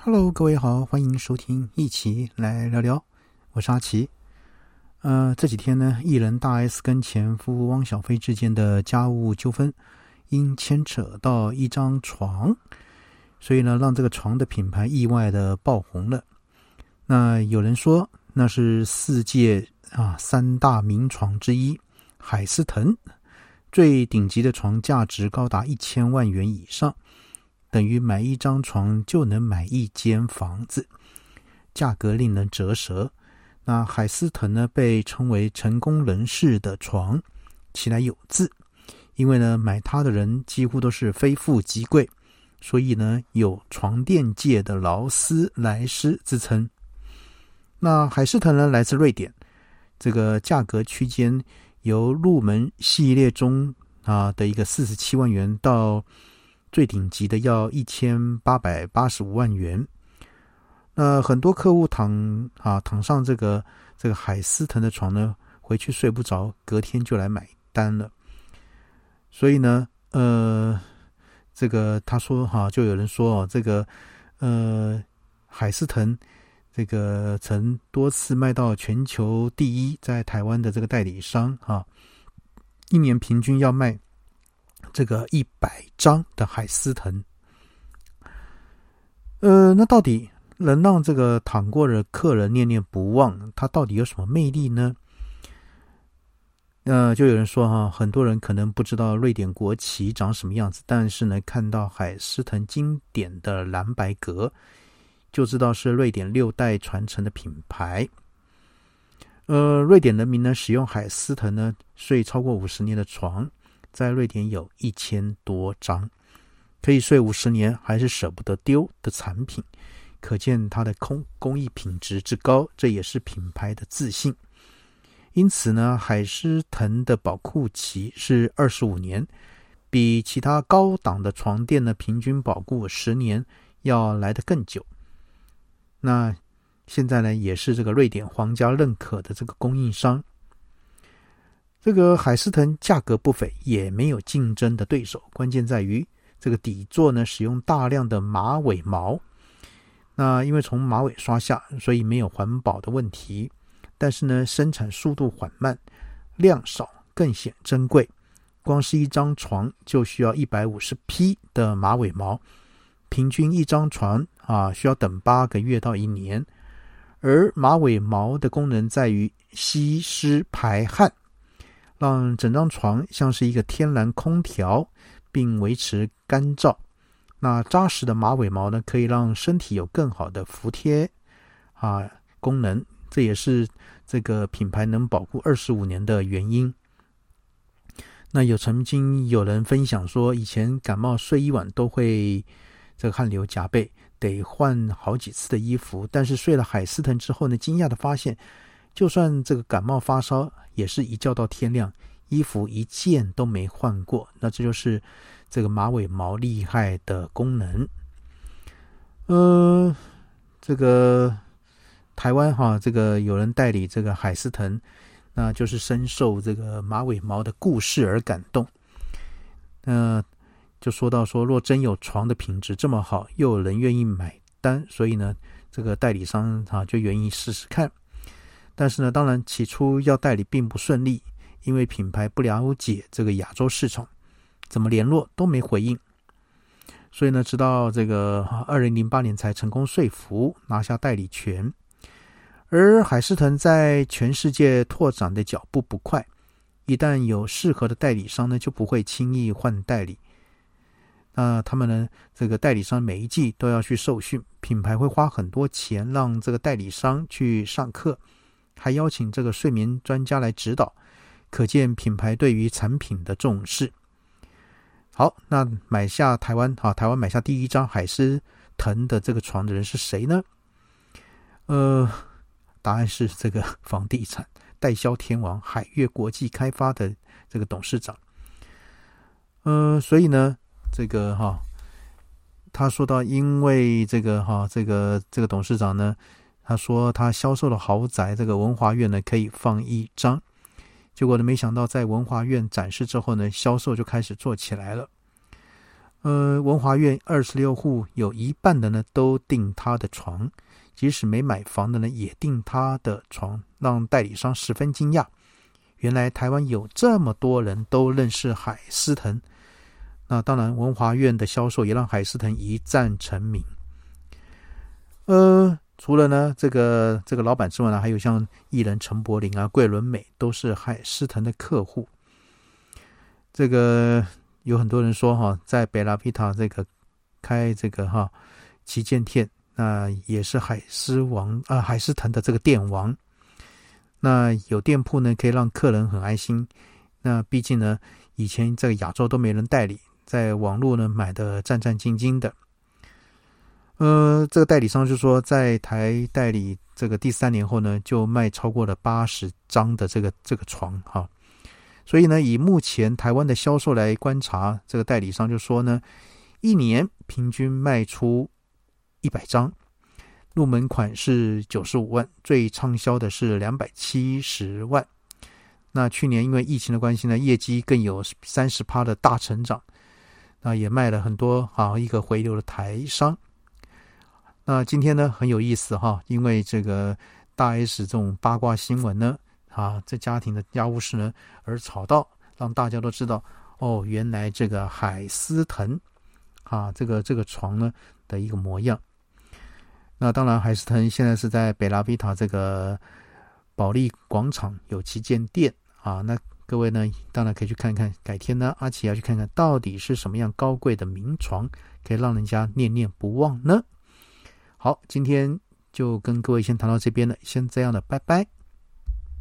Hello，各位好，欢迎收听一起来聊聊，我是阿奇。呃，这几天呢，艺人大 S 跟前夫汪小菲之间的家务纠纷，因牵扯到一张床，所以呢，让这个床的品牌意外的爆红了。那有人说，那是世界啊三大名床之一，海思腾最顶级的床，价值高达一千万元以上，等于买一张床就能买一间房子，价格令人折舌。那海思腾呢，被称为成功人士的床，其来有字，因为呢，买它的人几乎都是非富即贵，所以呢，有床垫界的劳斯莱斯之称。那海思腾呢，来自瑞典，这个价格区间由入门系列中啊的一个四十七万元，到最顶级的要一千八百八十五万元。那很多客户躺啊躺上这个这个海思腾的床呢，回去睡不着，隔天就来买单了。所以呢，呃，这个他说哈，就有人说哦，这个呃海思腾这个曾多次卖到全球第一，在台湾的这个代理商哈，一年平均要卖这个一百张的海思腾。呃，那到底？能让这个躺过的客人念念不忘，它到底有什么魅力呢？呃就有人说哈，很多人可能不知道瑞典国旗长什么样子，但是呢，看到海思腾经典的蓝白格，就知道是瑞典六代传承的品牌。呃，瑞典人民呢使用海思腾呢睡超过五十年的床，在瑞典有一千多张，可以睡五十年还是舍不得丢的产品。可见它的工工艺品质之高，这也是品牌的自信。因此呢，海狮腾的保护期是二十五年，比其他高档的床垫呢平均保护十年要来得更久。那现在呢，也是这个瑞典皇家认可的这个供应商。这个海狮腾价格不菲，也没有竞争的对手。关键在于这个底座呢，使用大量的马尾毛。那因为从马尾刷下，所以没有环保的问题。但是呢，生产速度缓慢，量少更显珍贵。光是一张床就需要一百五十匹的马尾毛，平均一张床啊需要等八个月到一年。而马尾毛的功能在于吸湿排汗，让整张床像是一个天然空调，并维持干燥。那扎实的马尾毛呢，可以让身体有更好的服帖啊功能，这也是这个品牌能保护二十五年的原因。那有曾经有人分享说，以前感冒睡一晚都会这个汗流浃背，得换好几次的衣服。但是睡了海思腾之后呢，惊讶的发现，就算这个感冒发烧，也是一觉到天亮，衣服一件都没换过。那这就是。这个马尾毛厉害的功能，呃，这个台湾哈，这个有人代理这个海思腾，那就是深受这个马尾毛的故事而感动。那就说到说，若真有床的品质这么好，又有人愿意买单，所以呢，这个代理商哈就愿意试试看。但是呢，当然起初要代理并不顺利，因为品牌不了解这个亚洲市场。怎么联络都没回应，所以呢，直到这个二零零八年才成功说服拿下代理权。而海思腾在全世界拓展的脚步不快，一旦有适合的代理商呢，就不会轻易换代理。那他们呢，这个代理商每一季都要去受训，品牌会花很多钱让这个代理商去上课，还邀请这个睡眠专家来指导，可见品牌对于产品的重视。好，那买下台湾哈，台湾买下第一张海狮腾的这个床的人是谁呢？呃，答案是这个房地产代销天王海悦国际开发的这个董事长。呃，所以呢，这个哈，他说到，因为这个哈，这个这个董事长呢，他说他销售的豪宅，这个文华苑呢，可以放一张。结果呢，没想到在文华苑展示之后呢，销售就开始做起来了。呃，文华苑二十六户有一半的呢都订他的床，即使没买房的呢也订他的床，让代理商十分惊讶。原来台湾有这么多人都认识海思腾，那当然文华苑的销售也让海思腾一战成名。呃，除了呢这个这个老板之外呢，还有像艺人陈柏霖啊、桂纶镁都是海思腾的客户。这个。有很多人说哈，在贝拉皮塔这个开这个哈旗舰店，那也是海狮王啊，海狮腾的这个店王。那有店铺呢，可以让客人很安心。那毕竟呢，以前在亚洲都没人代理，在网络呢买的战战兢兢的。呃，这个代理商就说，在台代理这个第三年后呢，就卖超过了八十张的这个这个床哈。所以呢，以目前台湾的销售来观察，这个代理商就说呢，一年平均卖出一百张，入门款是九十五万，最畅销的是两百七十万。那去年因为疫情的关系呢，业绩更有三十趴的大成长，那也卖了很多啊一个回流的台商。那今天呢很有意思哈，因为这个大 S 这种八卦新闻呢。啊，这家庭的家务事呢，而吵到让大家都知道哦，原来这个海思腾啊，这个这个床呢的一个模样。那当然，海思腾现在是在北拉比塔这个保利广场有旗舰店啊。那各位呢，当然可以去看看。改天呢，阿奇要去看看到底是什么样高贵的名床，可以让人家念念不忘呢？好，今天就跟各位先谈到这边了，先这样了，拜拜。